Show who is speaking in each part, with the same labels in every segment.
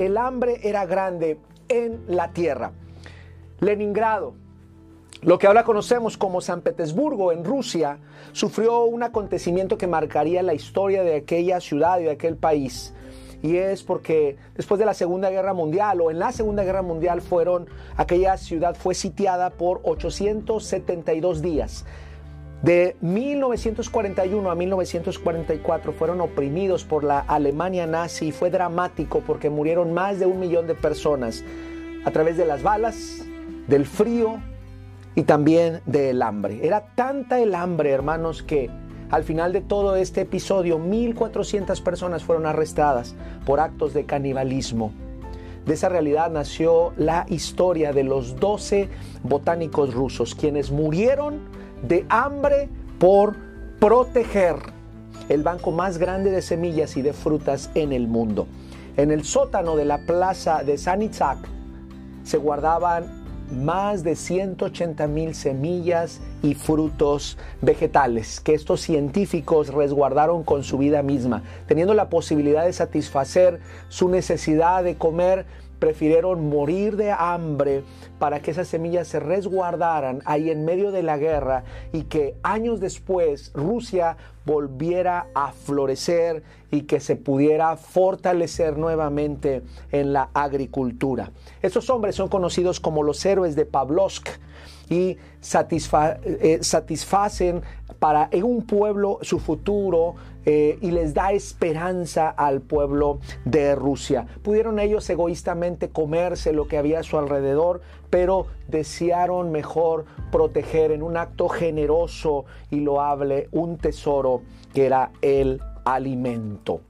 Speaker 1: el hambre era grande en la tierra. Leningrado, lo que ahora conocemos como San Petersburgo en Rusia, sufrió un acontecimiento que marcaría la historia de aquella ciudad y de aquel país. Y es porque después de la Segunda Guerra Mundial o en la Segunda Guerra Mundial fueron, aquella ciudad fue sitiada por 872 días. De 1941 a 1944 fueron oprimidos por la Alemania nazi y fue dramático porque murieron más de un millón de personas a través de las balas, del frío y también del hambre. Era tanta el hambre, hermanos, que al final de todo este episodio 1.400 personas fueron arrestadas por actos de canibalismo. De esa realidad nació la historia de los 12 botánicos rusos, quienes murieron de hambre por proteger el banco más grande de semillas y de frutas en el mundo. En el sótano de la plaza de San Isaac se guardaban más de 180 mil semillas y frutos vegetales que estos científicos resguardaron con su vida misma, teniendo la posibilidad de satisfacer su necesidad de comer prefirieron morir de hambre para que esas semillas se resguardaran ahí en medio de la guerra y que años después Rusia volviera a florecer y que se pudiera fortalecer nuevamente en la agricultura. Estos hombres son conocidos como los héroes de Pavlovsk y eh, satisfacen para un pueblo su futuro eh, y les da esperanza al pueblo de Rusia. Pudieron ellos egoístamente comerse lo que había a su alrededor, pero desearon mejor proteger en un acto generoso y loable un tesoro que era el alimento.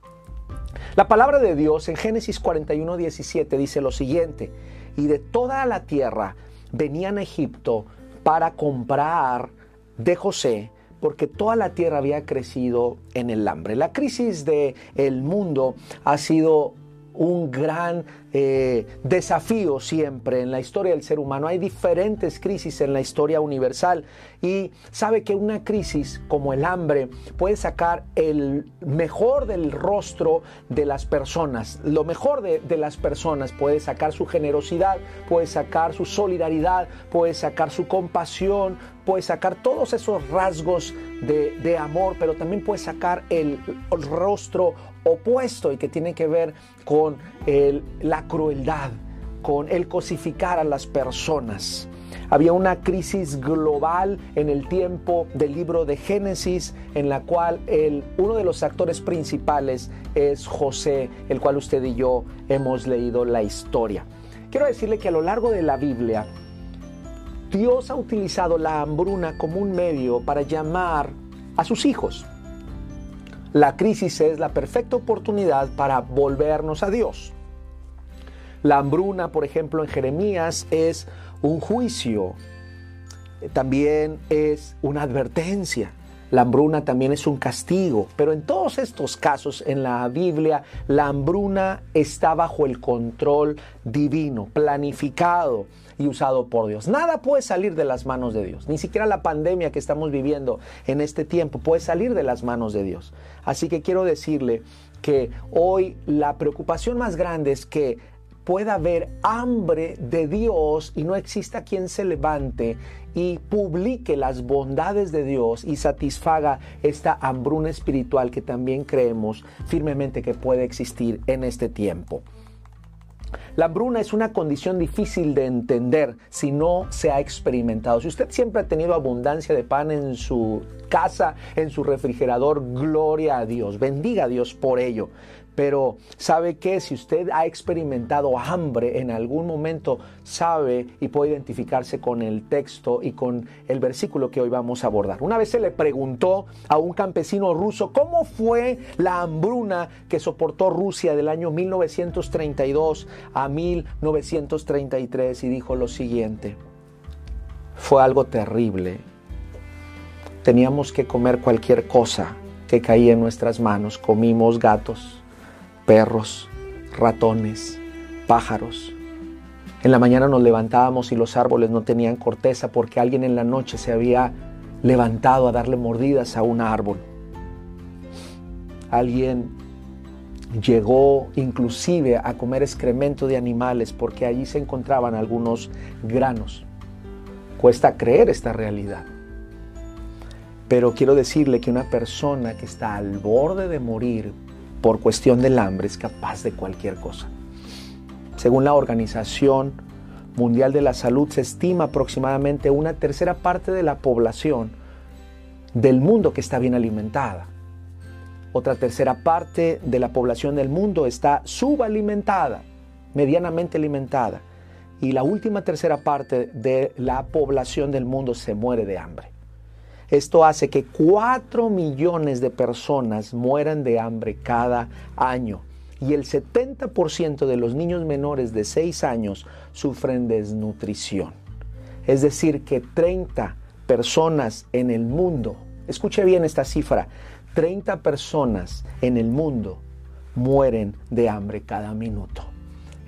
Speaker 1: La palabra de Dios en Génesis 41, 17 dice lo siguiente, y de toda la tierra venían a Egipto para comprar de José porque toda la tierra había crecido en el hambre. La crisis del el mundo ha sido un gran eh, desafío siempre en la historia del ser humano. Hay diferentes crisis en la historia universal y sabe que una crisis como el hambre puede sacar el mejor del rostro de las personas. Lo mejor de, las personas puede sacar su generosidad, puede sacar su solidaridad, puede sacar su compasión, puede sacar todos esos rasgos de, amor, pero también puede sacar el, el rostro opuesto y que tiene que ver con la crueldad, con el cosificar a las personas. Había una crisis global en el tiempo del libro de Génesis, en la cual uno de los actores principales es José, el cual usted y yo hemos leído la historia. Quiero decirle que a lo largo de la Biblia, Dios ha utilizado la hambruna como un medio para llamar a sus hijos. La crisis es la perfecta oportunidad para volvernos a Dios. La hambruna, por ejemplo, en Jeremías es un juicio, también es una advertencia. La hambruna también es un castigo, pero en todos estos casos en la Biblia, la hambruna está bajo el control divino, planificado y usado por Dios. Nada puede salir de las manos de Dios, ni siquiera la pandemia que estamos viviendo en este tiempo puede salir de las manos de Dios. Así que quiero decirle que hoy la preocupación más grande es que pueda haber hambre de Dios y no exista quien se levante y publique las bondades de Dios y satisfaga esta hambruna espiritual que también creemos firmemente que puede existir en este tiempo. La hambruna es una condición difícil de entender si no se ha experimentado. Si usted siempre ha tenido abundancia de pan en su casa, en su refrigerador, gloria a Dios, bendiga a Dios por ello. Pero sabe que si usted ha experimentado hambre en algún momento, sabe y puede identificarse con el texto y con el versículo que hoy vamos a abordar. Una vez se le preguntó a un campesino ruso cómo fue la hambruna que soportó Rusia del año 1932 a 1933 y dijo lo siguiente, fue algo terrible. Teníamos que comer cualquier cosa que caía en nuestras manos. Comimos gatos, perros, ratones, pájaros. En la mañana nos levantábamos y los árboles no tenían corteza porque alguien en la noche se había levantado a darle mordidas a un árbol. Alguien llegó inclusive a comer excremento de animales porque allí se encontraban algunos granos. Cuesta creer esta realidad. Pero quiero decirle que una persona que está al borde de morir por cuestión del hambre es capaz de cualquier cosa. Según la Organización Mundial de la Salud, se estima aproximadamente una tercera parte de la población del mundo que está bien alimentada. Otra tercera parte de la población del mundo está subalimentada, medianamente alimentada. Y la última tercera parte de la población del mundo se muere de hambre. Esto hace que 4 millones de personas mueran de hambre cada año y el 70% de los niños menores de 6 años sufren desnutrición. Es decir, que 30 personas en el mundo, escuche bien esta cifra, 30 personas en el mundo mueren de hambre cada minuto.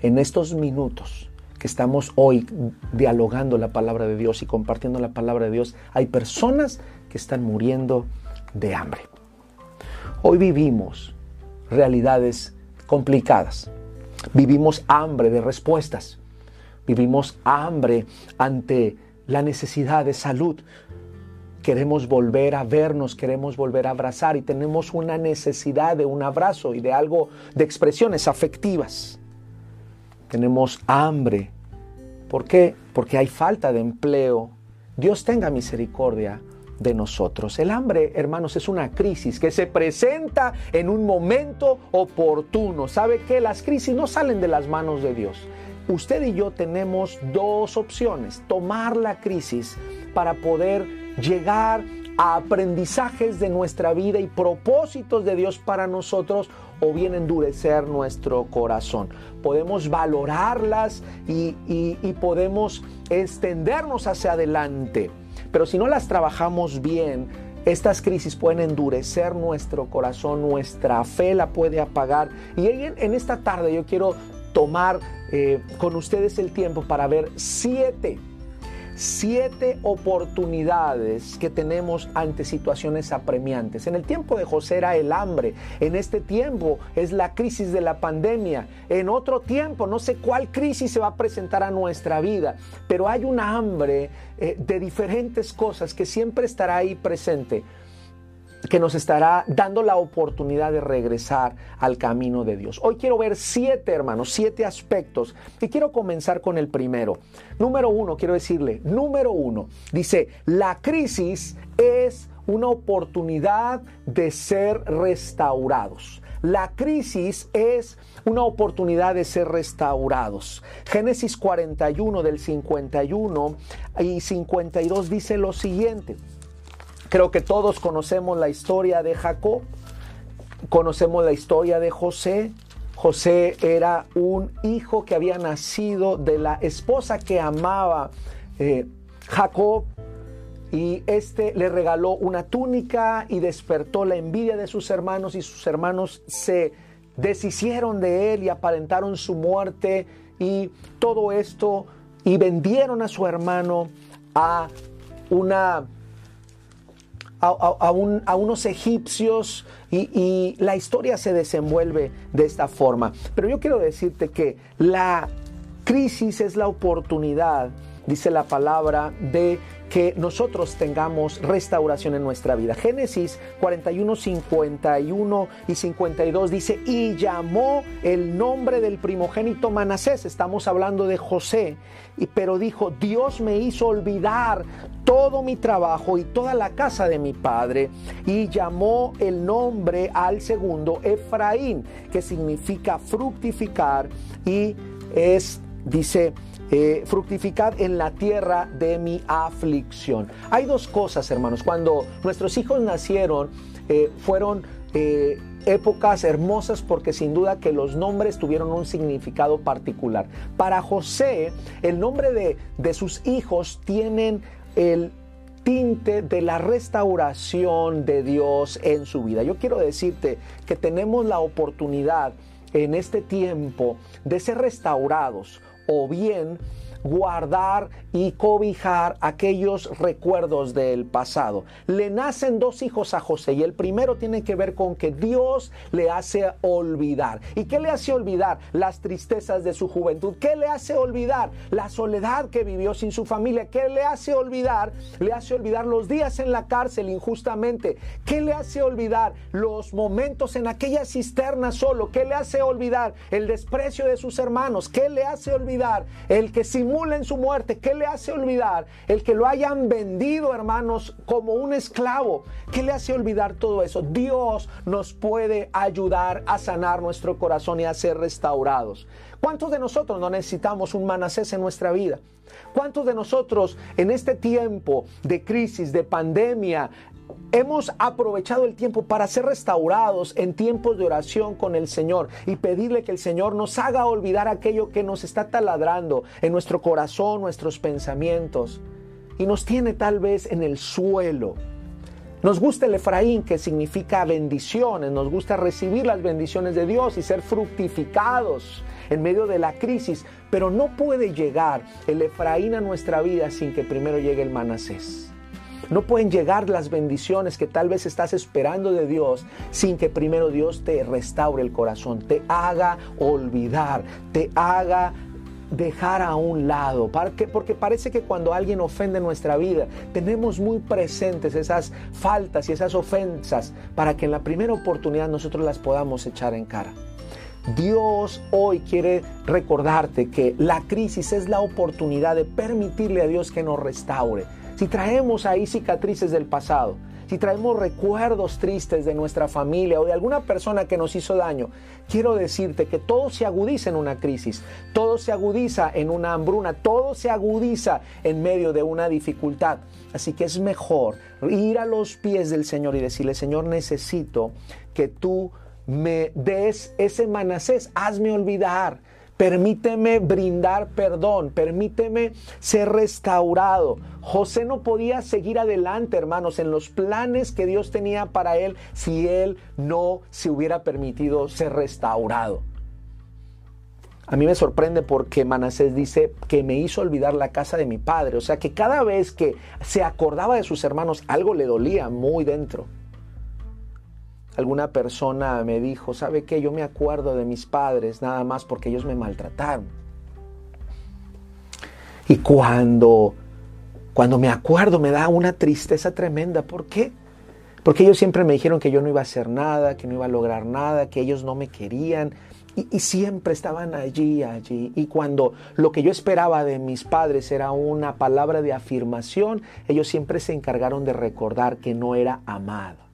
Speaker 1: En estos minutos que estamos hoy dialogando la palabra de Dios y compartiendo la palabra de Dios, hay personas que están muriendo de hambre. Hoy vivimos realidades complicadas. Vivimos hambre de respuestas. Vivimos hambre ante la necesidad de salud. Queremos volver a vernos, queremos volver a abrazar y tenemos una necesidad de un abrazo y de algo, de expresiones afectivas. Tenemos hambre. ¿Por qué? Porque hay falta de empleo. Dios tenga misericordia de nosotros. El hambre, hermanos, es una crisis que se presenta en un momento oportuno. ¿Sabe que Las crisis no salen de las manos de Dios. Usted y yo tenemos dos opciones. Tomar la crisis para poder llegar a aprendizajes de nuestra vida y propósitos de Dios para nosotros o bien endurecer nuestro corazón. Podemos valorarlas y, podemos extendernos hacia adelante pero si no las trabajamos bien, estas crisis pueden endurecer nuestro corazón, nuestra fe la puede apagar. Y en, esta tarde yo quiero tomar eh, con ustedes el tiempo para ver siete siete oportunidades que tenemos ante situaciones apremiantes. En el tiempo de José era el hambre, en este tiempo es la crisis de la pandemia, en otro tiempo no sé cuál crisis se va a presentar a nuestra vida, pero hay un hambre eh, de diferentes cosas que siempre estará ahí presente que nos estará dando la oportunidad de regresar al camino de Dios. Hoy quiero ver siete, hermanos, siete aspectos y quiero comenzar con el primero. Número uno, quiero decirle, número uno, dice, la crisis es una oportunidad de ser restaurados. La crisis es una oportunidad de ser restaurados. Génesis 41 del 51 y 52 dice lo siguiente. Creo que todos conocemos la historia de Jacob, conocemos la historia de José. José era un hijo que había nacido de la esposa que amaba eh, Jacob y este le regaló una túnica y despertó la envidia de sus hermanos y sus hermanos se deshicieron de él y aparentaron su muerte y todo esto y vendieron a su hermano a una a, unos egipcios y, y la historia se desenvuelve de esta forma. Pero yo quiero decirte que la crisis es la oportunidad, dice la palabra, de que nosotros tengamos restauración en nuestra vida. Génesis 41, 51 y 52 dice, y llamó el nombre del primogénito Manasés, estamos hablando de José, pero dijo, Dios me hizo olvidar todo mi trabajo y toda la casa de mi padre, y llamó el nombre al segundo Efraín, que significa fructificar, y es, dice, eh, fructificad en la tierra de mi aflicción. Hay dos cosas, hermanos. Cuando nuestros hijos nacieron, eh, fueron eh, épocas hermosas porque sin duda que los nombres tuvieron un significado particular. Para José, el nombre de, de sus hijos tienen el tinte de la restauración de Dios en su vida. Yo quiero decirte que tenemos la oportunidad en este tiempo de ser restaurados o bien guardar y cobijar aquellos recuerdos del pasado. Le nacen dos hijos a José y el primero tiene que ver con que Dios le hace olvidar. ¿Y qué le hace olvidar? Las tristezas de su juventud. ¿Qué le hace olvidar? La soledad que vivió sin su familia. ¿Qué le hace olvidar? Le hace olvidar los días en la cárcel injustamente. ¿Qué le hace olvidar? Los momentos en aquella cisterna solo. ¿Qué le hace olvidar? El desprecio de sus hermanos. ¿Qué le hace olvidar? El que simula en su muerte. ¿Qué le hace olvidar? El que lo hayan vendido, hermanos, como un esclavo. ¿Qué le hace olvidar todo eso? Dios nos puede ayudar a sanar nuestro corazón y a ser restaurados. ¿Cuántos de nosotros no necesitamos un manacés en nuestra vida? ¿Cuántos de nosotros en este tiempo de crisis, de pandemia, hemos aprovechado el tiempo para ser restaurados en tiempos de oración con el Señor y pedirle que el Señor nos haga olvidar aquello que nos está taladrando en nuestro corazón, nuestros pensamientos y nos tiene tal vez en el suelo? Nos gusta el Efraín, que significa bendiciones, nos gusta recibir las bendiciones de Dios y ser fructificados en medio de la crisis, pero no puede llegar el Efraín a nuestra vida sin que primero llegue el Manasés. No pueden llegar las bendiciones que tal vez estás esperando de Dios sin que primero Dios te restaure el corazón, te haga olvidar, te haga dejar a un lado, porque parece que cuando alguien ofende nuestra vida, tenemos muy presentes esas faltas y esas ofensas para que en la primera oportunidad nosotros las podamos echar en cara. Dios hoy quiere recordarte que la crisis es la oportunidad de permitirle a Dios que nos restaure. Si traemos ahí cicatrices del pasado, si traemos recuerdos tristes de nuestra familia o de alguna persona que nos hizo daño, quiero decirte que todo se agudiza en una crisis, todo se agudiza en una hambruna, todo se agudiza en medio de una dificultad. Así que es mejor ir a los pies del Señor y decirle, Señor, necesito que tú me des ese manacés, hazme olvidar Permíteme brindar perdón, permíteme ser restaurado. José no podía seguir adelante, hermanos, en los planes que Dios tenía para él si él no se hubiera permitido ser restaurado. A mí me sorprende porque Manasés dice que me hizo olvidar la casa de mi padre. O sea que cada vez que se acordaba de sus hermanos, algo le dolía muy dentro. Alguna persona me dijo, ¿sabe qué? Yo me acuerdo de mis padres nada más porque ellos me maltrataron. Y cuando, cuando me acuerdo me da una tristeza tremenda. ¿Por qué? Porque ellos siempre me dijeron que yo no iba a hacer nada, que no iba a lograr nada, que ellos no me querían. Y, y, siempre estaban allí, allí. Y cuando lo que yo esperaba de mis padres era una palabra de afirmación, ellos siempre se encargaron de recordar que no era amado.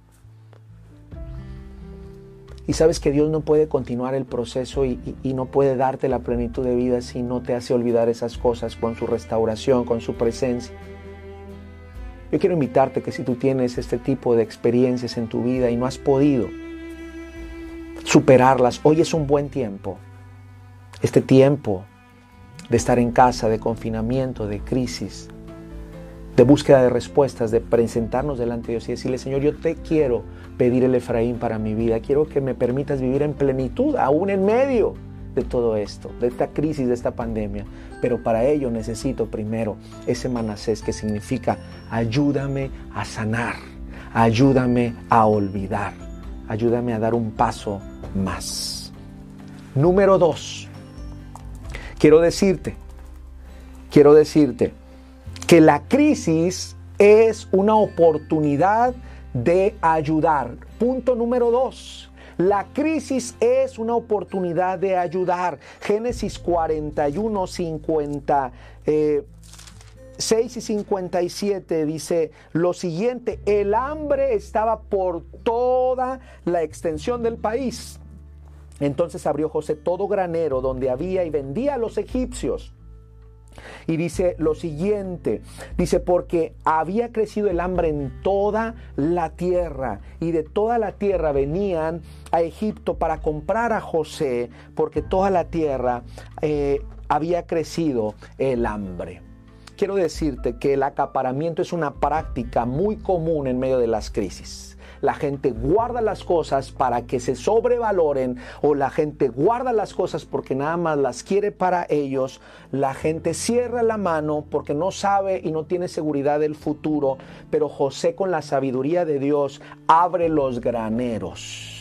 Speaker 1: Y sabes que Dios no puede continuar el proceso y, no puede darte la plenitud de vida si no te hace olvidar esas cosas con su restauración, con su presencia. Yo quiero invitarte que si tú tienes este tipo de experiencias en tu vida y no has podido superarlas, hoy es un buen tiempo. Este tiempo de estar en casa, de confinamiento, de crisis, de búsqueda de respuestas, de presentarnos delante de Dios y decirle, Señor, yo te quiero pedir el Efraín para mi vida, quiero que me permitas vivir en plenitud, aún en medio de todo esto, de esta crisis, de esta pandemia. Pero para ello necesito primero ese manasés que significa ayúdame a sanar, ayúdame a olvidar, ayúdame a dar un paso más. Número dos, quiero decirte, quiero decirte, que la crisis es una oportunidad de ayudar. Punto número dos. La crisis es una oportunidad de ayudar. Génesis 41, 50. 6 y 57 dice lo siguiente, el hambre estaba por toda la extensión del país. Entonces abrió José todo granero donde había y vendía a los egipcios y dice lo siguiente, dice, porque había crecido el hambre en toda la tierra y de toda la tierra venían a Egipto para comprar a José, porque toda la tierra eh, había crecido el hambre. Quiero decirte que el acaparamiento es una práctica muy común en medio de las crisis. La gente guarda las cosas para que se sobrevaloren o la gente guarda las cosas porque nada más las quiere para ellos, la gente cierra la mano porque no sabe y no tiene seguridad del futuro, pero José con la sabiduría de Dios abre los graneros.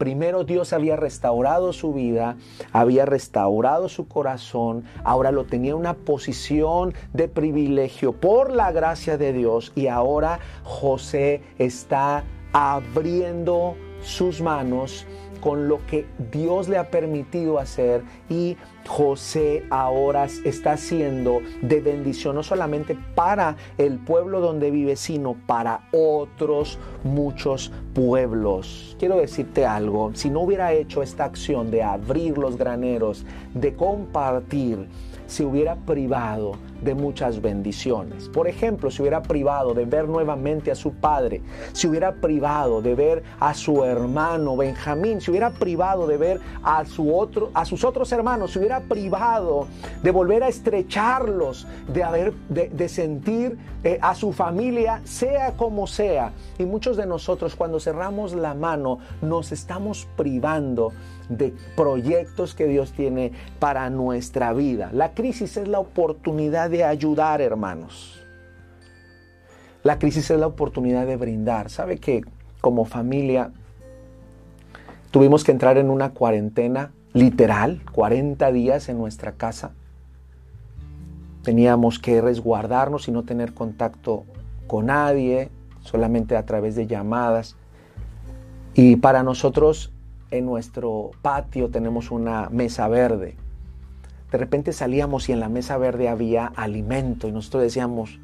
Speaker 1: Primero Dios había restaurado su vida, había restaurado su corazón, ahora lo tenía en una posición de privilegio por la gracia de Dios y ahora José está abriendo sus manos con lo que Dios le ha permitido hacer y José ahora está siendo de bendición no solamente para el pueblo donde vive, sino para otros muchos pueblos. Quiero decirte algo, si no hubiera hecho esta acción de abrir los graneros, de compartir, se hubiera privado de muchas bendiciones. Por ejemplo, se hubiera privado de ver nuevamente a su padre, se hubiera privado de ver a su hermano Benjamín, se hubiera privado de ver a, su otro, a sus otros hermanos, se hubiera privado de volver a estrecharlos, de, haber, de, sentir eh, a su familia, sea como sea. Y muchos de nosotros cuando cerramos la mano nos estamos privando de proyectos que Dios tiene para nuestra vida. La crisis es la oportunidad de ayudar, hermanos. La crisis es la oportunidad de brindar. ¿Sabe que como familia tuvimos que entrar en una cuarentena literal, 40 días en nuestra casa? Teníamos que resguardarnos y no tener contacto con nadie, solamente a través de llamadas. Y para nosotros en nuestro patio tenemos una mesa verde. De repente salíamos y en la mesa verde había alimento y nosotros decíamos,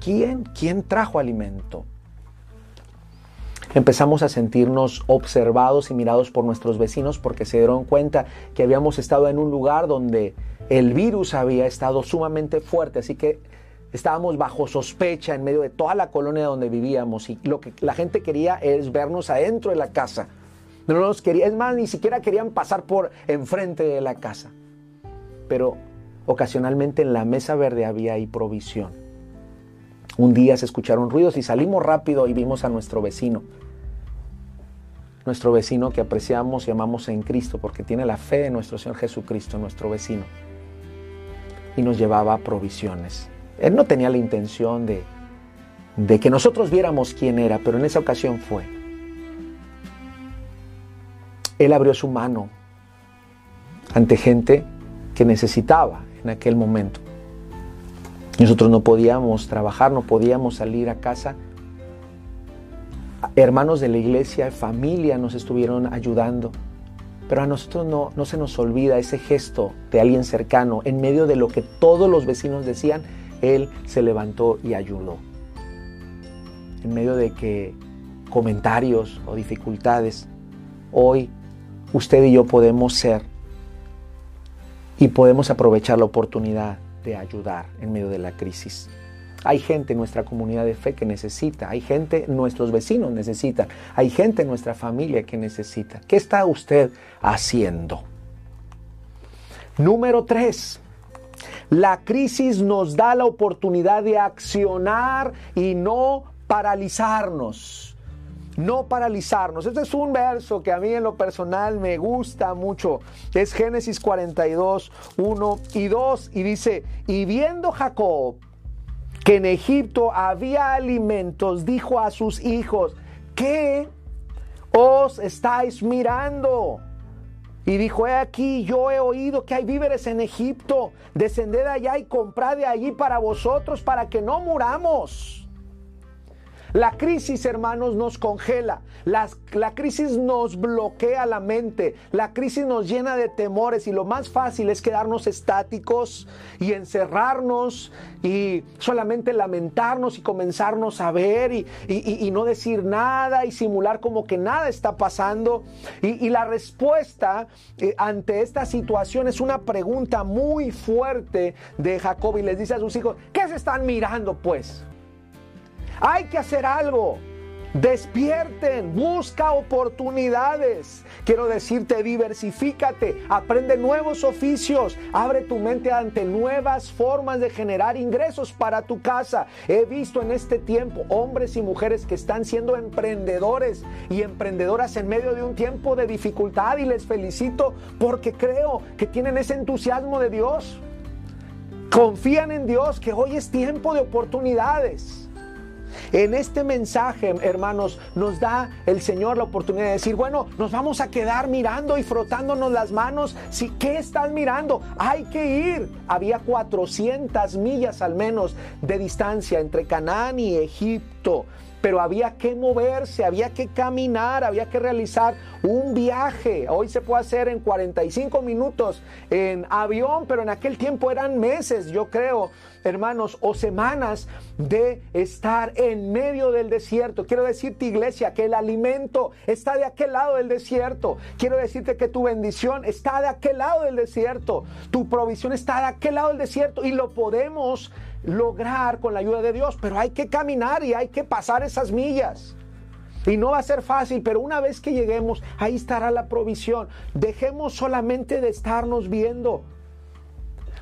Speaker 1: ¿quién, quién trajo alimento? Empezamos a sentirnos observados y mirados por nuestros vecinos porque se dieron cuenta que habíamos estado en un lugar donde el virus había estado sumamente fuerte, así que estábamos bajo sospecha en medio de toda la colonia donde vivíamos y lo que la gente quería es vernos adentro de la casa no los quería, es más, ni siquiera querían pasar por enfrente de la casa. Pero ocasionalmente en la mesa verde había ahí provisión. Un día se escucharon ruidos y salimos rápido y vimos a nuestro vecino. Nuestro vecino que apreciamos y amamos en Cristo porque tiene la fe de nuestro Señor Jesucristo, nuestro vecino. Y nos llevaba provisiones. Él no tenía la intención de, de que nosotros viéramos quién era, pero en esa ocasión fue. Él abrió su mano ante gente que necesitaba en aquel momento. Nosotros no podíamos trabajar, no podíamos salir a casa. Hermanos de la iglesia, familia nos estuvieron ayudando. Pero a nosotros no, no se nos olvida ese gesto de alguien cercano. En medio de lo que todos los vecinos decían, Él se levantó y ayudó. En medio de que comentarios o dificultades, hoy usted y yo podemos ser y podemos aprovechar la oportunidad de ayudar en medio de la crisis. Hay gente en nuestra comunidad de fe que necesita, hay gente, nuestros vecinos necesitan, hay gente en nuestra familia que necesita. ¿Qué está usted haciendo? Número tres, la crisis nos da la oportunidad de accionar y no paralizarnos no paralizarnos. Este es un verso que a mí en lo personal me gusta mucho. Es Génesis 42, 1 y 2 y dice, y viendo Jacob que en Egipto había alimentos, dijo a sus hijos, ¿qué os estáis mirando? Y dijo, he aquí, yo he oído que hay víveres en Egipto, descended allá y comprad de allí para vosotros, para que no muramos. La crisis, hermanos, nos congela. la crisis nos bloquea la mente. La crisis nos llena de temores y lo más fácil es quedarnos estáticos y encerrarnos y solamente lamentarnos y comenzarnos a ver y, no decir nada y simular como que nada está pasando. Y, la respuesta eh, ante esta situación es una pregunta muy fuerte de Jacob y les dice a sus hijos, ¿qué se están mirando pues? Hay que hacer algo. Despierten, busca oportunidades. Quiero decirte, diversifícate, aprende nuevos oficios, abre tu mente ante nuevas formas de generar ingresos para tu casa. He visto en este tiempo hombres y mujeres que están siendo emprendedores y emprendedoras en medio de un tiempo de dificultad y les felicito porque creo que tienen ese entusiasmo de Dios. Confían en Dios que hoy es tiempo de oportunidades. En este mensaje, hermanos, nos da el Señor la oportunidad de decir, bueno, nos vamos a quedar mirando y frotándonos las manos. Si, ¿Qué estás mirando? Hay que ir. Había 400 millas al menos de distancia entre Canaán y Egipto pero había que moverse, había que caminar, había que realizar un viaje. Hoy se puede hacer en 45 minutos en avión, pero en aquel tiempo eran meses, yo creo, hermanos, o semanas de estar en medio del desierto. Quiero decirte, iglesia, que el alimento está de aquel lado del desierto. Quiero decirte que tu bendición está de aquel lado del desierto. Tu provisión está de aquel lado del desierto y lo podemos lograr con la ayuda de Dios, pero hay que caminar y hay que pasar esas millas. Y no va a ser fácil, pero una vez que lleguemos, ahí estará la provisión. Dejemos solamente de estarnos viendo.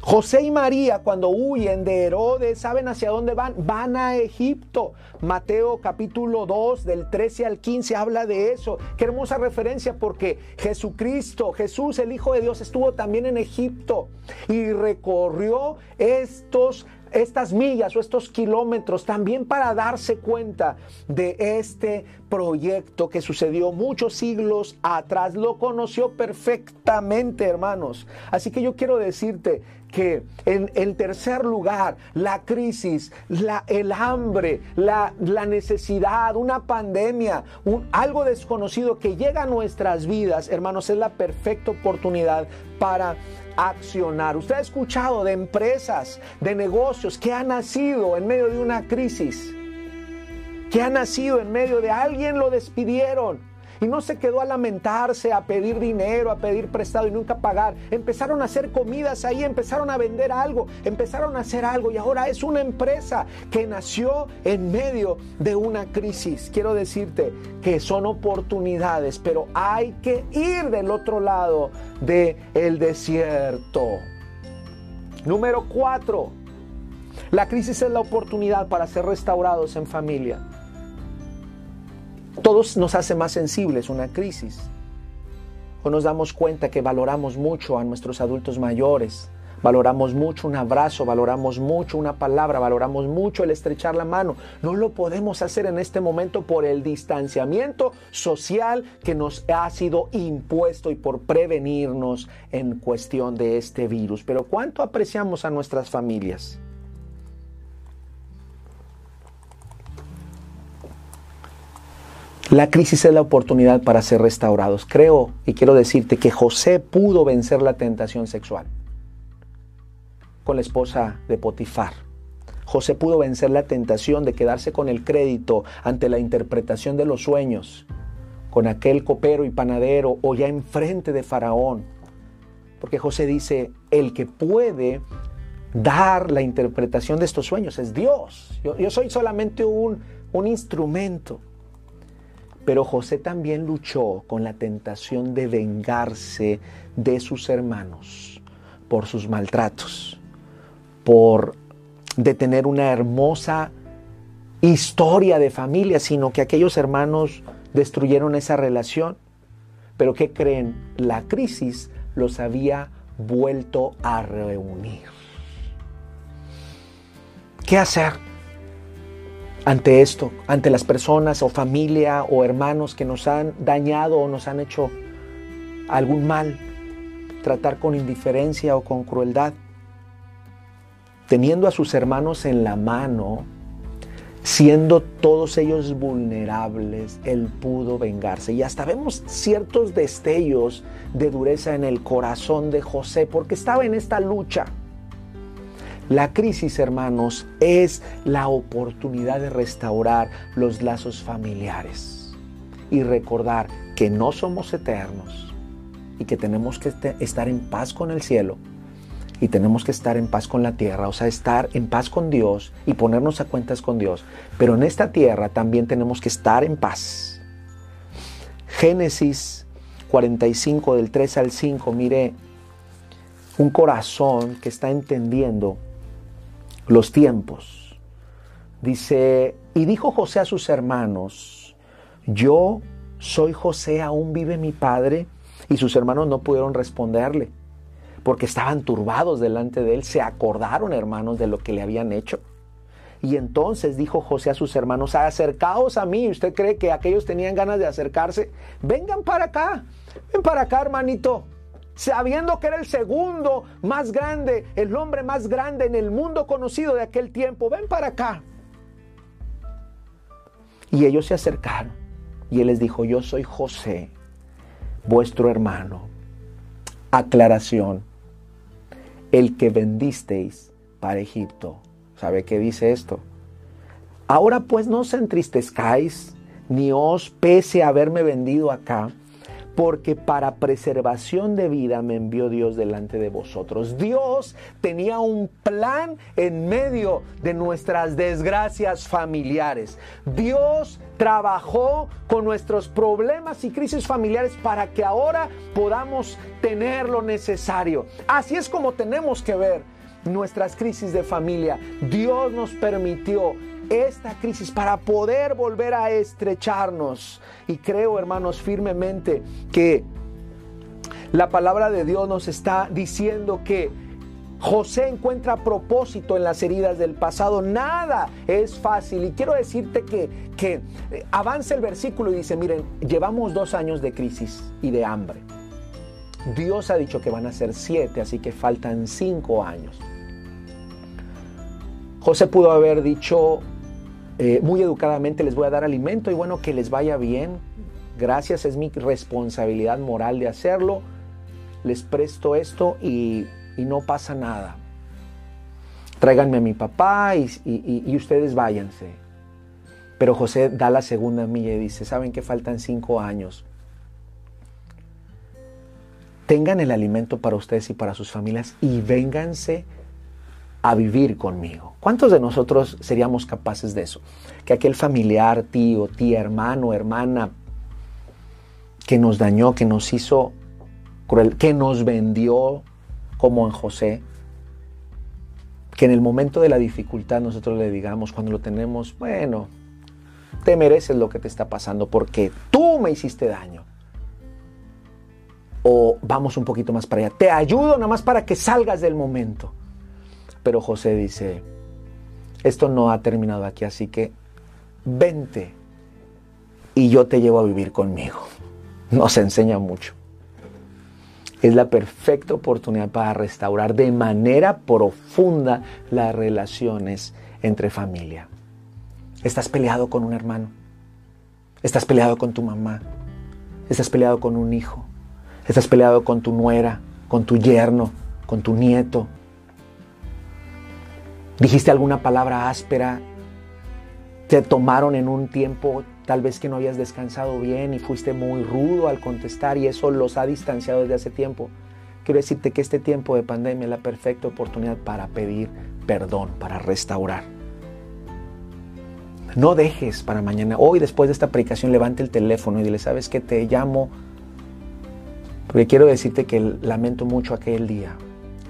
Speaker 1: José y María cuando huyen de Herodes, ¿saben hacia dónde van? Van a Egipto. Mateo capítulo 2 del 13 al 15 habla de eso. Qué hermosa referencia porque Jesucristo, Jesús el Hijo de Dios estuvo también en Egipto y recorrió estos estas millas o estos kilómetros también para darse cuenta de este proyecto que sucedió muchos siglos atrás. Lo conoció perfectamente, hermanos. Así que yo quiero decirte que en, el tercer lugar, la crisis, la, el hambre, la, la necesidad, una pandemia, un, algo desconocido que llega a nuestras vidas, hermanos, es la perfecta oportunidad para accionar. Usted ha escuchado de empresas, de negocios que han nacido en medio de una crisis, que han nacido en medio de alguien lo despidieron y no se quedó a lamentarse, a pedir dinero, a pedir prestado y nunca pagar. Empezaron a hacer comidas ahí, empezaron a vender algo, empezaron a hacer algo y ahora es una empresa que nació en medio de una crisis. Quiero decirte que son oportunidades, pero hay que ir del otro lado del el desierto. Número cuatro. La crisis es la oportunidad para ser restaurados en familia. Todos nos hace más sensibles una crisis. O nos damos cuenta que valoramos mucho a nuestros adultos mayores, valoramos mucho un abrazo, valoramos mucho una palabra, valoramos mucho el estrechar la mano. No lo podemos hacer en este momento por el distanciamiento social que nos ha sido impuesto y por prevenirnos en cuestión de este virus. Pero ¿cuánto apreciamos a nuestras familias? La crisis es la oportunidad para ser restaurados. Creo y quiero decirte que José pudo vencer la tentación sexual con la esposa de Potifar. José pudo vencer la tentación de quedarse con el crédito ante la interpretación de los sueños, con aquel copero y panadero o ya enfrente de Faraón. Porque José dice, el que puede dar la interpretación de estos sueños es Dios. Yo, soy solamente un, un instrumento. Pero José también luchó con la tentación de vengarse de sus hermanos por sus maltratos, por de tener una hermosa historia de familia, sino que aquellos hermanos destruyeron esa relación. Pero ¿qué creen? La crisis los había vuelto a reunir. ¿Qué hacer? Ante esto, ante las personas o familia o hermanos que nos han dañado o nos han hecho algún mal, tratar con indiferencia o con crueldad. Teniendo a sus hermanos en la mano, siendo todos ellos vulnerables, Él pudo vengarse. Y hasta vemos ciertos destellos de dureza en el corazón de José, porque estaba en esta lucha. La crisis, hermanos, es la oportunidad de restaurar los lazos familiares y recordar que no somos eternos y que tenemos que estar en paz con el cielo y tenemos que estar en paz con la tierra, o sea, estar en paz con Dios y ponernos a cuentas con Dios. Pero en esta tierra también tenemos que estar en paz. Génesis 45 del 3 al 5, mire, un corazón que está entendiendo los tiempos. Dice, y dijo José a sus hermanos, yo soy José, aún vive mi padre. Y sus hermanos no pudieron responderle porque estaban turbados delante de él, se acordaron, hermanos, de lo que le habían hecho. Y entonces dijo José a sus hermanos, acercaos a mí. ¿Usted cree que aquellos tenían ganas de acercarse? Vengan para acá, ven para acá, hermanito. Sabiendo que era el segundo más grande, el hombre más grande en el mundo conocido de aquel tiempo, ven para acá. Y ellos se acercaron. Y él les dijo, yo soy José, vuestro hermano. Aclaración el que vendisteis para Egipto. ¿Sabe qué dice esto? Ahora pues no os entristezcáis, ni os pese haberme vendido acá, porque para preservación de vida me envió Dios delante de vosotros. Dios tenía un plan en medio de nuestras desgracias familiares. Dios trabajó con nuestros problemas y crisis familiares para que ahora podamos tener lo necesario. Así es como tenemos que ver nuestras crisis de familia. Dios nos permitió esta crisis para poder volver a estrecharnos. Y creo, hermanos, firmemente que la palabra de Dios nos está diciendo que José encuentra propósito en las heridas del pasado. Nada es fácil. Y quiero decirte que, que eh, avanza el versículo y dice, miren, llevamos dos años de crisis y de hambre. Dios ha dicho que van a ser siete, así que faltan cinco años. José pudo haber dicho, eh, muy educadamente les voy a dar alimento y bueno, que les vaya bien. Gracias, es mi responsabilidad moral de hacerlo. Les presto esto y, no pasa nada. Tráiganme a mi papá y, ustedes váyanse. Pero José da la segunda milla y dice, ¿saben que faltan cinco años? Tengan el alimento para ustedes y para sus familias y vénganse a vivir conmigo. ¿Cuántos de nosotros seríamos capaces de eso? Que aquel familiar, tío, tía, hermano, hermana, que nos dañó, que nos hizo cruel, que nos vendió como en José, que en el momento de la dificultad nosotros le digamos, cuando lo tenemos, bueno, te mereces lo que te está pasando porque tú me hiciste daño. O vamos un poquito más para allá, te ayudo nada más para que salgas del momento. Pero José dice, esto no ha terminado aquí, así que vente y yo te llevo a vivir conmigo. Nos enseña mucho. Es la perfecta oportunidad para restaurar de manera profunda las relaciones entre familia. Estás peleado con un hermano. Estás peleado con tu mamá. Estás peleado con un hijo. Estás peleado con tu nuera, con tu yerno, con tu nieto, dijiste alguna palabra áspera, te tomaron en un tiempo tal vez que no habías descansado bien y fuiste muy rudo al contestar y eso los ha distanciado desde hace tiempo. Quiero decirte que este tiempo de pandemia es la perfecta oportunidad para pedir perdón, para restaurar. No dejes para mañana. Hoy después de esta predicación levante el teléfono y dile, ¿sabes qué? Te llamo porque quiero decirte que lamento mucho aquel día.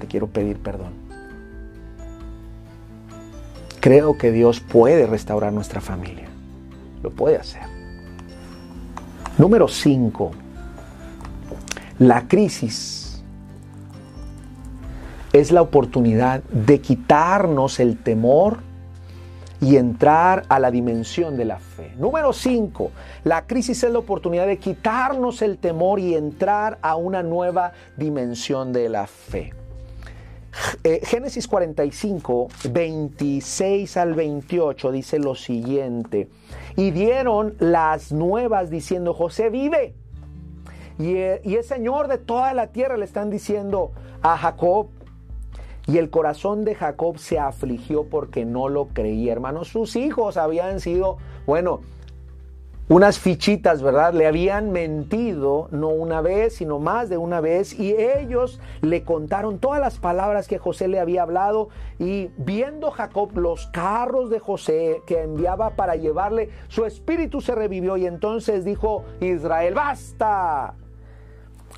Speaker 1: Te quiero pedir perdón. Creo que Dios puede restaurar nuestra familia. Lo puede hacer. Número 5. La crisis es la oportunidad de quitarnos el temor y entrar a la dimensión de la fe. Número 5. La crisis es la oportunidad de quitarnos el temor y entrar a una nueva dimensión de la fe. Eh, Génesis 45, 26 al 28 dice lo siguiente. Y dieron las nuevas diciendo, José vive. Y, eh, y es Señor de toda la tierra, le están diciendo a Jacob. Y el corazón de Jacob se afligió porque no lo creía, hermanos. Sus hijos habían sido, bueno, unas fichitas, ¿verdad? Le habían mentido no una vez, sino más de una vez, y ellos le contaron todas las palabras que José le había hablado, y viendo Jacob los carros de José que enviaba para llevarle, su espíritu se revivió y entonces dijo Israel, basta.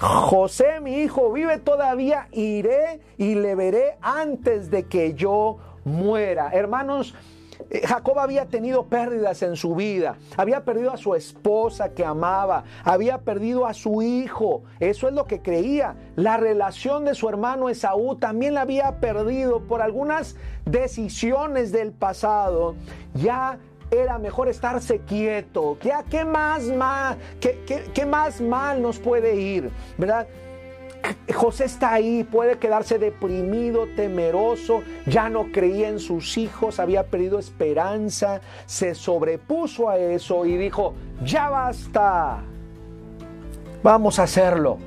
Speaker 1: José, mi hijo, vive todavía, iré y le veré antes de que yo muera. Hermanos, Jacob había tenido pérdidas en su vida, había perdido a su esposa que amaba, había perdido a su hijo, eso es lo que creía. La relación de su hermano Esaú también la había perdido por algunas decisiones del pasado. Ya era mejor estarse quieto. ¿Qué, qué más, mal, qué más mal nos puede ir? ¿Verdad? José está ahí, puede quedarse deprimido, temeroso, ya no creía en sus hijos, había perdido esperanza, se sobrepuso a eso y dijo, ya basta, vamos a hacerlo.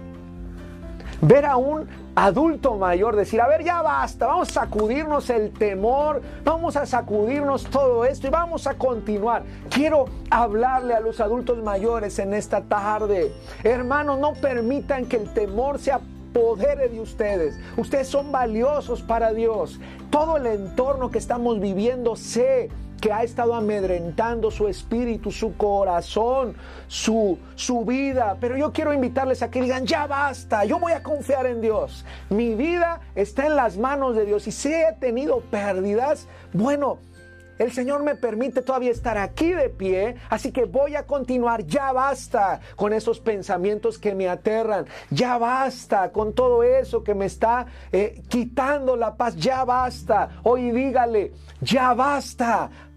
Speaker 1: Ver a un adulto mayor decir, a ver, ya basta, vamos a sacudirnos el temor, vamos a sacudirnos todo esto y vamos a continuar. Quiero hablarle a los adultos mayores en esta tarde. Hermanos, no permitan que el temor se apodere de ustedes. Ustedes son valiosos para Dios. Todo el entorno que estamos viviendo, sé que ha estado amedrentando su espíritu, su corazón, su, su vida. Pero yo quiero invitarles a que digan, ya basta, yo voy a confiar en Dios. Mi vida está en las manos de Dios y si he tenido pérdidas, bueno, el Señor me permite todavía estar aquí de pie, así que voy a continuar. Ya basta con esos pensamientos que me aterran. Ya basta con todo eso que me está eh, quitando la paz. Ya basta. Hoy dígale, ya basta.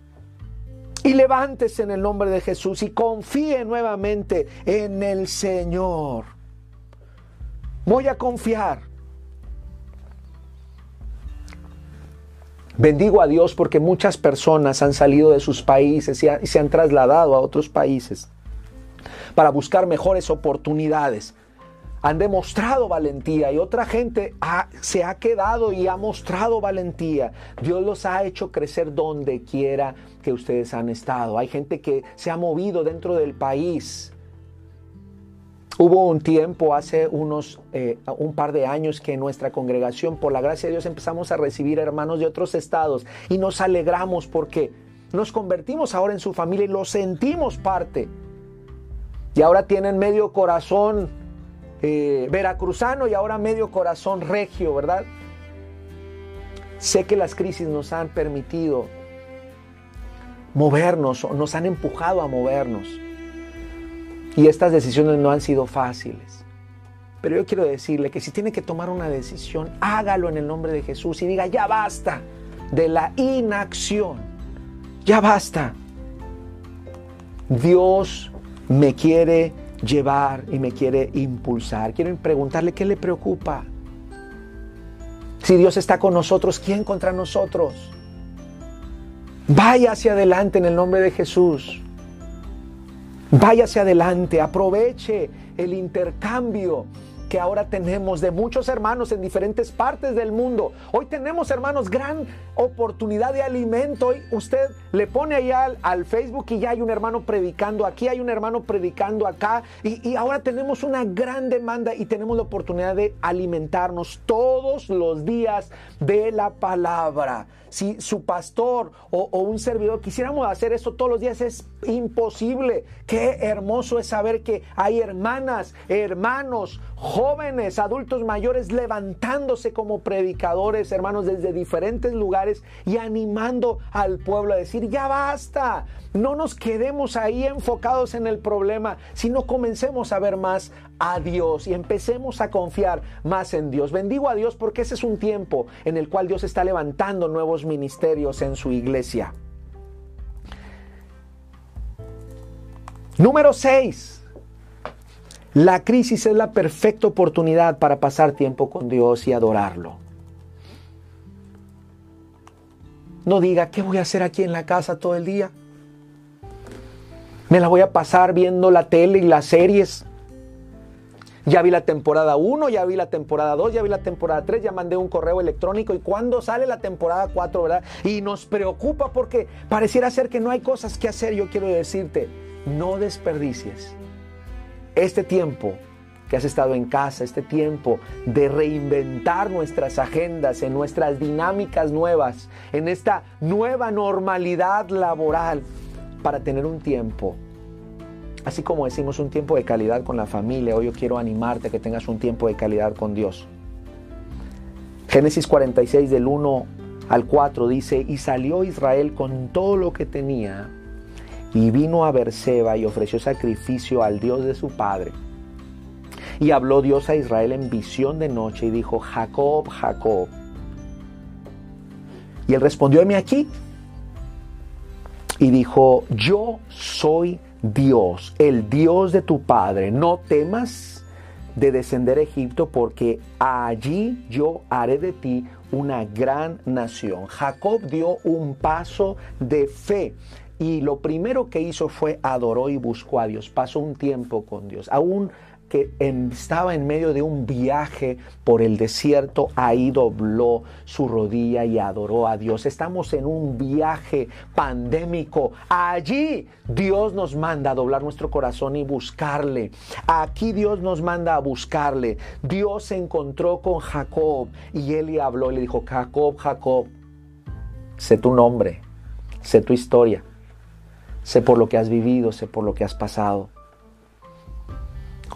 Speaker 1: Y levántese en el nombre de Jesús y confíe nuevamente en el Señor. Voy a confiar. Bendigo a Dios porque muchas personas han salido de sus países y, se han trasladado a otros países para buscar mejores oportunidades han demostrado valentía y otra gente se ha quedado y ha mostrado valentía. Dios los ha hecho crecer donde quiera que ustedes han estado. Hay gente que se ha movido dentro del país. Hubo un tiempo, hace unos eh, un par de años, que en nuestra congregación, por la gracia de Dios, empezamos a recibir hermanos de otros estados y nos alegramos porque nos convertimos ahora en su familia y lo sentimos parte. Y ahora tienen medio corazón eh, veracruzano y ahora medio corazón regio, ¿verdad? Sé que las crisis nos han permitido movernos, nos han empujado a movernos. Y estas decisiones no han sido fáciles. Pero yo quiero decirle que si tiene que tomar una decisión, hágalo en el nombre de Jesús y diga, ya basta de la inacción. Ya basta. Dios me quiere llevar y me quiere impulsar. Quiero preguntarle qué le preocupa. Si Dios está con nosotros, ¿quién contra nosotros? Vaya hacia adelante en el nombre de Jesús. Vaya hacia adelante, aproveche el intercambio que ahora tenemos de muchos hermanos en diferentes partes del mundo. Hoy tenemos, hermanos, gran oportunidad de alimento. Hoy usted le pone allá al, Facebook y ya hay un hermano predicando aquí, hay un hermano predicando acá. Y, ahora tenemos una gran demanda y tenemos la oportunidad de alimentarnos todos los días de la palabra si su pastor o, un servidor quisiéramos hacer eso todos los días, es imposible. Qué hermoso es saber que hay hermanas, hermanos, jóvenes, adultos mayores levantándose como predicadores, hermanos, desde diferentes lugares y animando al pueblo a decir, ya basta, no nos quedemos ahí enfocados en el problema, sino comencemos a ver más a Dios y empecemos a confiar más en Dios. Bendigo a Dios porque ese es un tiempo en el cual Dios está levantando nuevos ministerios en su iglesia. Número 6. La crisis es la perfecta oportunidad para pasar tiempo con Dios y adorarlo. No diga, ¿qué voy a hacer aquí en la casa todo el día? Me la voy a pasar viendo la tele y las series. Ya vi la temporada 1, ya vi la temporada 2, ya vi la temporada 3, ya mandé un correo electrónico y cuándo sale la temporada 4, ¿verdad? Y nos preocupa porque pareciera ser que no hay cosas que hacer. Yo quiero decirte, no desperdicies este tiempo que has estado en casa, este tiempo de reinventar nuestras agendas, en nuestras dinámicas nuevas, en esta nueva normalidad laboral, para tener un tiempo, así como decimos un tiempo de calidad con la familia, hoy yo quiero animarte a que tengas un tiempo de calidad con Dios. Génesis 46 del 1 al 4 dice, y salió Israel con todo lo que tenía, y vino a Berseba y ofreció sacrificio al Dios de su padre. Y habló Dios a Israel en visión de noche y dijo, Jacob, Jacob. Y él respondió, heme aquí. Y dijo, yo soy Dios, el Dios de tu Padre. No temas de descender a Egipto porque allí yo haré de ti una gran nación. Jacob dio un paso de fe. Y lo primero que hizo fue adoró y buscó a Dios. Pasó un tiempo con Dios. Aún que estaba en medio de un viaje por el desierto, ahí dobló su rodilla y adoró a Dios. Estamos en un viaje pandémico. Allí Dios nos manda a doblar nuestro corazón y buscarle. Aquí Dios nos manda a buscarle. Dios se encontró con Jacob y él le habló y le dijo, Jacob, Jacob, sé tu nombre, sé tu historia, sé por lo que has vivido, sé por lo que has pasado.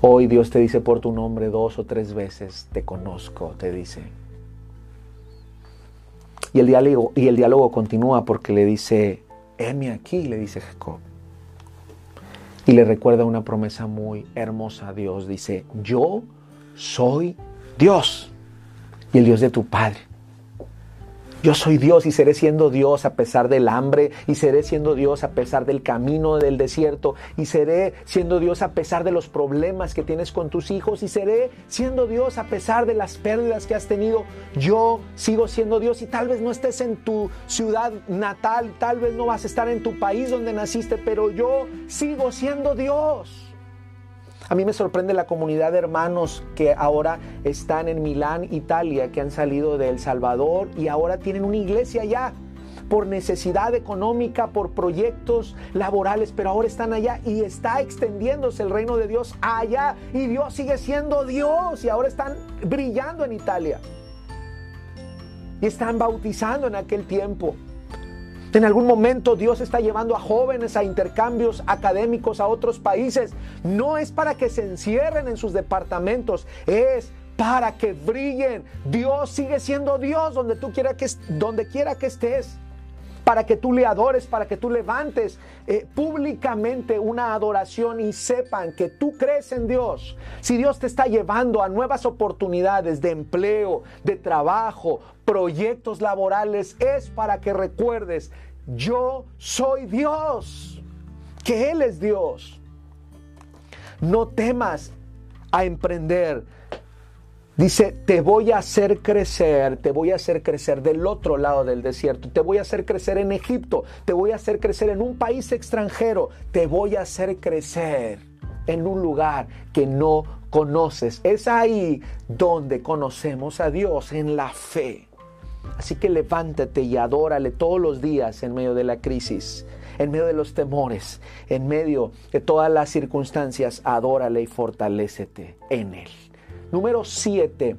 Speaker 1: Hoy Dios te dice por tu nombre dos o tres veces, te conozco, te dice. Y el diálogo, y el diálogo continúa porque le dice, heme aquí, le dice Jacob. Y le recuerda una promesa muy hermosa a Dios. Dice, yo soy Dios y el Dios de tu Padre. Yo soy Dios y seré siendo Dios a pesar del hambre y seré siendo Dios a pesar del camino del desierto y seré siendo Dios a pesar de los problemas que tienes con tus hijos y seré siendo Dios a pesar de las pérdidas que has tenido. Yo sigo siendo Dios y tal vez no estés en tu ciudad natal, tal vez no vas a estar en tu país donde naciste, pero yo sigo siendo Dios. A mí me sorprende la comunidad de hermanos que ahora están en Milán, Italia, que han salido de El Salvador y ahora tienen una iglesia allá por necesidad económica, por proyectos laborales, pero ahora están allá y está extendiéndose el reino de Dios allá y Dios sigue siendo Dios y ahora están brillando en Italia. Y están bautizando en aquel tiempo. En algún momento Dios está llevando a jóvenes a intercambios académicos a otros países. No es para que se encierren en sus departamentos, es para que brillen. Dios sigue siendo Dios donde tú quiera que, donde quiera que estés. Para que tú le adores, para que tú levantes eh, públicamente una adoración y sepan que tú crees en Dios. Si Dios te está llevando a nuevas oportunidades de empleo, de trabajo, proyectos laborales, es para que recuerdes, yo soy Dios, que Él es Dios. No temas a emprender. Dice, te voy a hacer crecer, te voy a hacer crecer del otro lado del desierto, te voy a hacer crecer en Egipto, te voy a hacer crecer en un país extranjero, te voy a hacer crecer en un lugar que no conoces. Es ahí donde conocemos a Dios, en la fe. Así que levántate y adórale todos los días en medio de la crisis, en medio de los temores, en medio de todas las circunstancias, adórale y fortalécete en Él. Número siete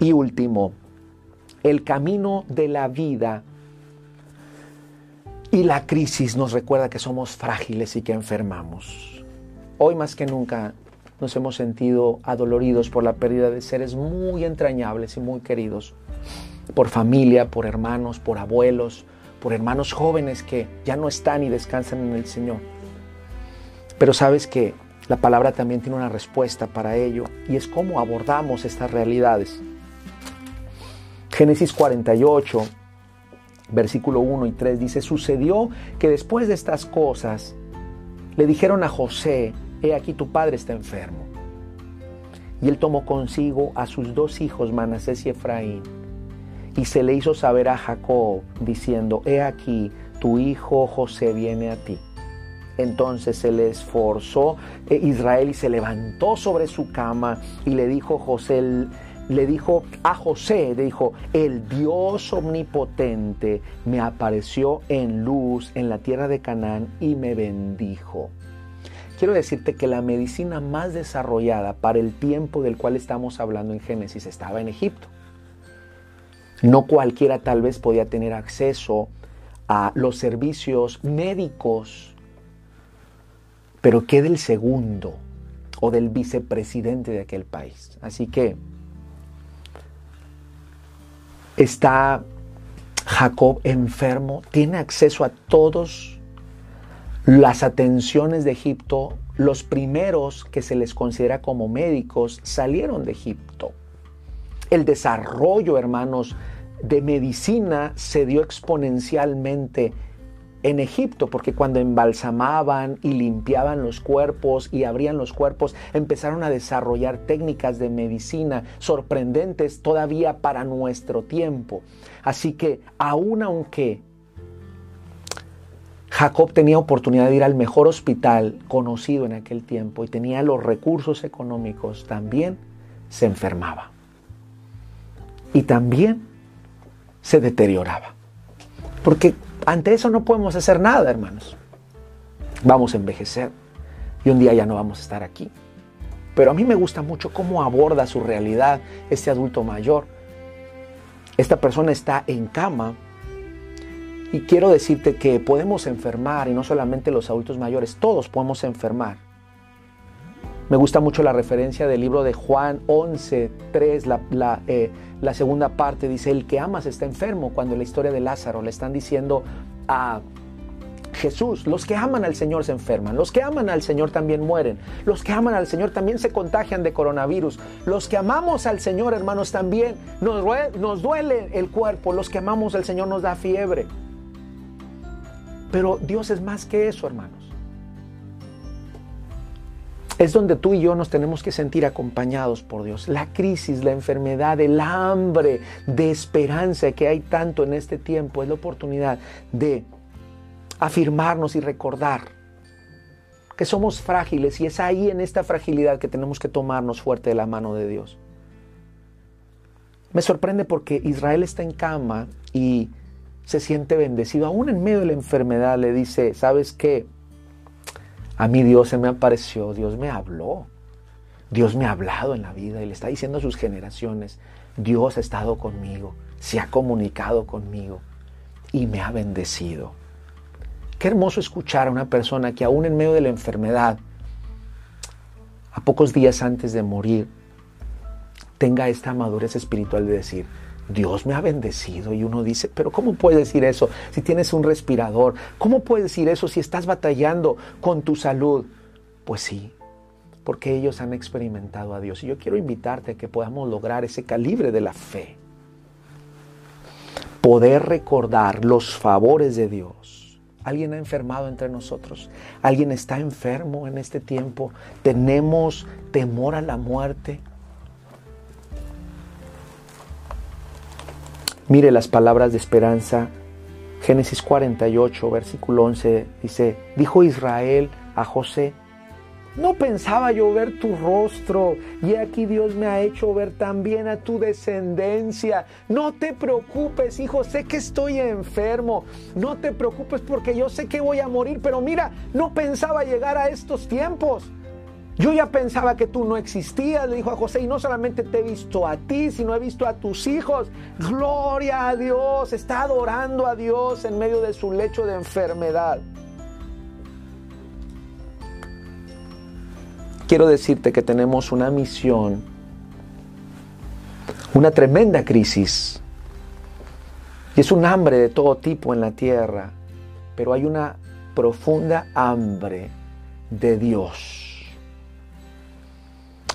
Speaker 1: y último, el camino de la vida y la crisis nos recuerda que somos frágiles y que enfermamos. Hoy más que nunca nos hemos sentido adoloridos por la pérdida de seres muy entrañables y muy queridos por familia, por hermanos, por abuelos, por hermanos jóvenes que ya no están y descansan en el Señor. Pero sabes que la palabra también tiene una respuesta para ello y es cómo abordamos estas realidades. Génesis 48, versículo 1 y 3 dice, sucedió que después de estas cosas le dijeron a José, he aquí tu padre está enfermo. Y él tomó consigo a sus dos hijos, Manasés y Efraín, y se le hizo saber a Jacob, diciendo, he aquí, tu hijo José viene a ti. Entonces se le esforzó eh, Israel y se levantó sobre su cama y le dijo José, le dijo a José, le dijo, el Dios omnipotente me apareció en luz en la tierra de Canaán y me bendijo. quiero decirte que la medicina más desarrollada para el tiempo del cual estamos hablando en Génesis estaba en Egipto. No cualquiera tal vez podía tener acceso a los servicios médicos, pero ¿qué del segundo o del vicepresidente de aquel país? Así que está Jacob enfermo, tiene acceso a todas las atenciones de Egipto. Los primeros que se les considera como médicos salieron de Egipto. El desarrollo, hermanos, de medicina se dio exponencialmente en Egipto, porque cuando embalsamaban y limpiaban los cuerpos y abrían los cuerpos, empezaron a desarrollar técnicas de medicina sorprendentes todavía para nuestro tiempo. Así que aun aunque Jacob tenía oportunidad de ir al mejor hospital conocido en aquel tiempo y tenía los recursos económicos, también se enfermaba. Y también se deterioraba. Porque ante eso no podemos hacer nada, hermanos. Vamos a envejecer y un día ya no vamos a estar aquí. Pero a mí me gusta mucho cómo aborda su realidad este adulto mayor. Esta persona está en cama y quiero decirte que podemos enfermar y no solamente los adultos mayores, todos podemos enfermar. Me gusta mucho la referencia del libro de Juan 11, 3, la, eh, la, segunda parte dice, el que amas está enfermo, cuando en la historia de Lázaro le están diciendo a Jesús, los que aman al Señor se enferman, los que aman al Señor también mueren, los que aman al Señor también se contagian de coronavirus, los que amamos al Señor, hermanos, también nos nos duele el cuerpo, los que amamos al Señor nos da fiebre. Pero Dios es más que eso, hermanos es donde tú y yo nos tenemos que sentir acompañados por Dios. La crisis, la enfermedad, el hambre de esperanza que hay tanto en este tiempo es la oportunidad de afirmarnos y recordar que somos frágiles y es ahí en esta fragilidad que tenemos que tomarnos fuerte de la mano de Dios. Me sorprende porque Israel está en cama y se siente bendecido. Aún en medio de la enfermedad le dice, ¿sabes qué? A mí Dios se me apareció, Dios me habló. Dios me ha hablado en la vida y le está diciendo a sus generaciones, Dios ha estado conmigo, se ha comunicado conmigo y me ha bendecido. Qué hermoso escuchar a una persona que aún en medio de la enfermedad, a pocos días antes de morir, tenga esta madurez espiritual de decir, Dios me ha bendecido y uno dice, pero ¿cómo puedes decir eso si tienes un respirador? ¿Cómo puedes decir eso si estás batallando con tu salud? Pues sí, porque ellos han experimentado a Dios. Y yo quiero invitarte a que podamos lograr ese calibre de la fe. Poder recordar los favores de Dios. Alguien ha enfermado entre nosotros. Alguien está enfermo en este tiempo. Tenemos temor a la muerte. Mire las palabras de esperanza. Génesis 48, versículo 11 dice, dijo Israel a José, no pensaba yo ver tu rostro y aquí Dios me ha hecho ver también a tu descendencia. No te preocupes, hijo, sé que estoy enfermo. No te preocupes porque yo sé que voy a morir, pero mira, no pensaba llegar a estos tiempos. Yo ya pensaba que tú no existías, le dijo a José, y no solamente te he visto a ti, sino he visto a tus hijos. Gloria a Dios, está adorando a Dios en medio de su lecho de enfermedad. Quiero decirte que tenemos una misión, una tremenda crisis, y es un hambre de todo tipo en la tierra, pero hay una profunda hambre de Dios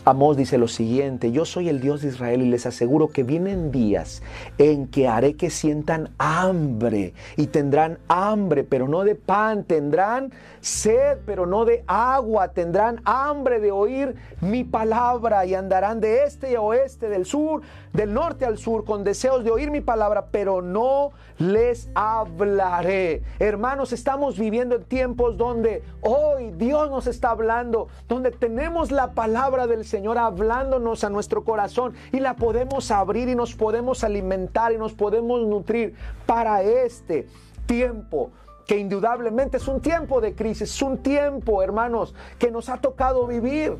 Speaker 1: Amós dice lo siguiente, yo soy el Dios de Israel y les aseguro que vienen días en que haré que sientan hambre y tendrán hambre, pero no de pan, tendrán sed, pero no de agua, tendrán hambre de oír mi palabra y andarán de este a oeste, del sur, del norte al sur, con deseos de oír mi palabra, pero no les hablaré. Hermanos, estamos viviendo en tiempos donde hoy Dios nos está hablando, donde tenemos la palabra del Señor hablándonos a nuestro corazón y la podemos abrir y nos podemos alimentar y nos podemos nutrir para este tiempo que indudablemente es un tiempo de crisis, es un tiempo, hermanos, que nos ha tocado vivir.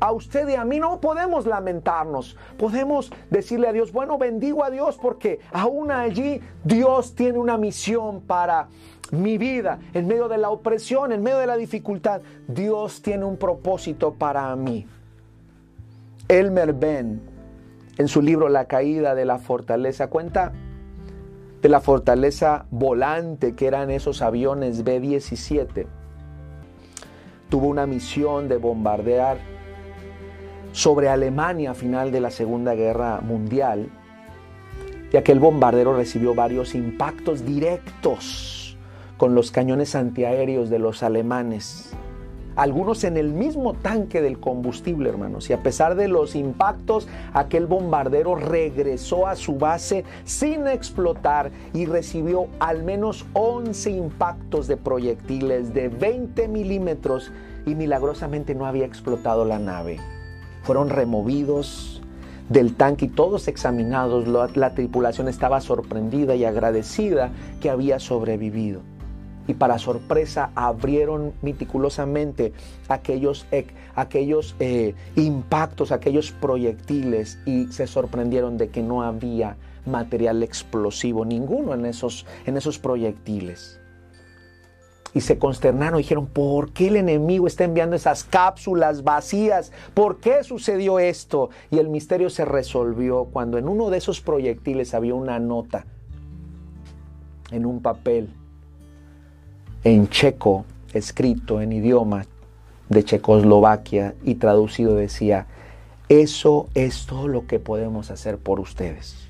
Speaker 1: A usted y a mí no podemos lamentarnos, podemos decirle a Dios, bueno, bendigo a Dios porque aún allí Dios tiene una misión para mi vida, en medio de la opresión, en medio de la dificultad, Dios tiene un propósito para mí. Elmer Ben, en su libro La caída de la fortaleza, cuenta de la fortaleza volante que eran esos aviones B-17. Tuvo una misión de bombardear sobre Alemania a final de la Segunda Guerra Mundial, y aquel bombardero recibió varios impactos directos con los cañones antiaéreos de los alemanes algunos en el mismo tanque del combustible, hermanos. Y a pesar de los impactos, aquel bombardero regresó a su base sin explotar y recibió al menos 11 impactos de proyectiles de 20 milímetros y milagrosamente no había explotado la nave. Fueron removidos del tanque y todos examinados. La, la tripulación estaba sorprendida y agradecida que había sobrevivido y para sorpresa abrieron meticulosamente aquellos, aquellos eh, impactos, aquellos proyectiles y se sorprendieron de que no había material explosivo ninguno en esos, en esos proyectiles. Y se consternaron dijeron, ¿por qué el enemigo está enviando esas cápsulas vacías? ¿Por qué sucedió esto? Y el misterio se resolvió cuando en uno de esos proyectiles había una nota en un papel en checo, escrito en idioma de Checoslovaquia y traducido decía, eso es todo lo que podemos hacer por ustedes.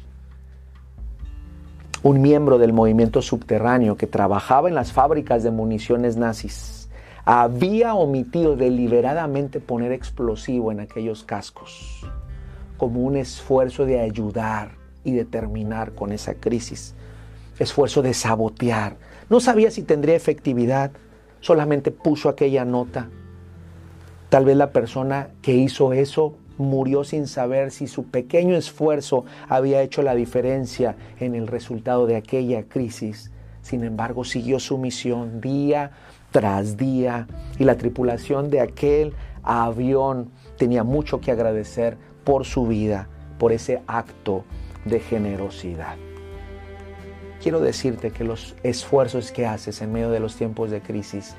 Speaker 1: Un miembro del movimiento subterráneo que trabajaba en las fábricas de municiones nazis había omitido deliberadamente poner explosivo en aquellos cascos como un esfuerzo de ayudar y de terminar con esa crisis, esfuerzo de sabotear, no sabía si tendría efectividad, solamente puso aquella nota. Tal vez la persona que hizo eso murió sin saber si su pequeño esfuerzo había hecho la diferencia en el resultado de aquella crisis. Sin embargo, siguió su misión día tras día y la tripulación de aquel avión tenía mucho que agradecer por su vida, por ese acto de generosidad quiero decirte que los esfuerzos que haces en medio de los tiempos de crisis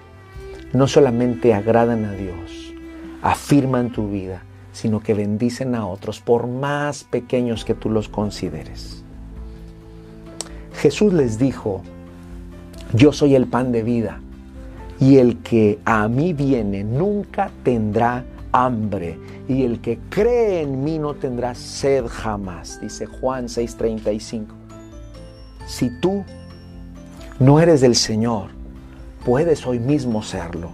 Speaker 1: no solamente agradan a Dios, afirman tu vida, sino que bendicen a otros por más pequeños que tú los consideres. Jesús les dijo, yo soy el pan de vida, y el que a mí viene nunca tendrá hambre, y el que cree en mí no tendrá sed jamás, dice Juan 6:35 si tú no eres del Señor, puedes hoy mismo serlo.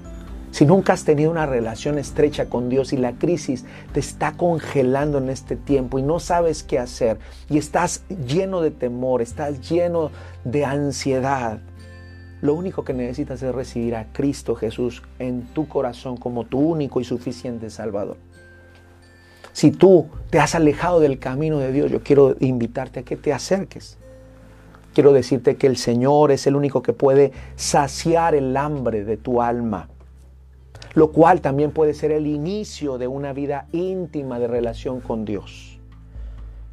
Speaker 1: Si nunca has tenido una relación estrecha con Dios y la crisis te está congelando en este tiempo y no sabes qué hacer y estás lleno de temor, estás lleno de ansiedad, lo único que necesitas es recibir a Cristo Jesús en tu corazón como tu único y suficiente Salvador. Si tú te has alejado del camino de Dios, yo quiero invitarte a que te acerques quiero decirte que el Señor es el único que puede saciar el hambre de tu alma, lo cual también puede ser el inicio de una vida íntima de relación con Dios.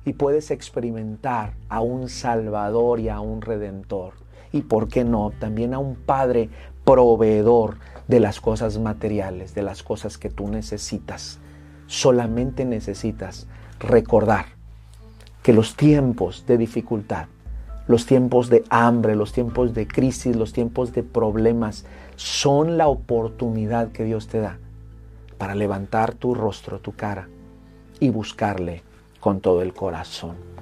Speaker 1: Y puedes experimentar a un Salvador y a un Redentor. Y por qué no, también a un Padre proveedor de las cosas materiales, de las cosas que tú necesitas. Solamente necesitas recordar que los tiempos de dificultad los tiempos de hambre, los tiempos de crisis, los tiempos de problemas son la oportunidad que Dios te da para levantar tu rostro, tu cara y buscarle con todo el corazón.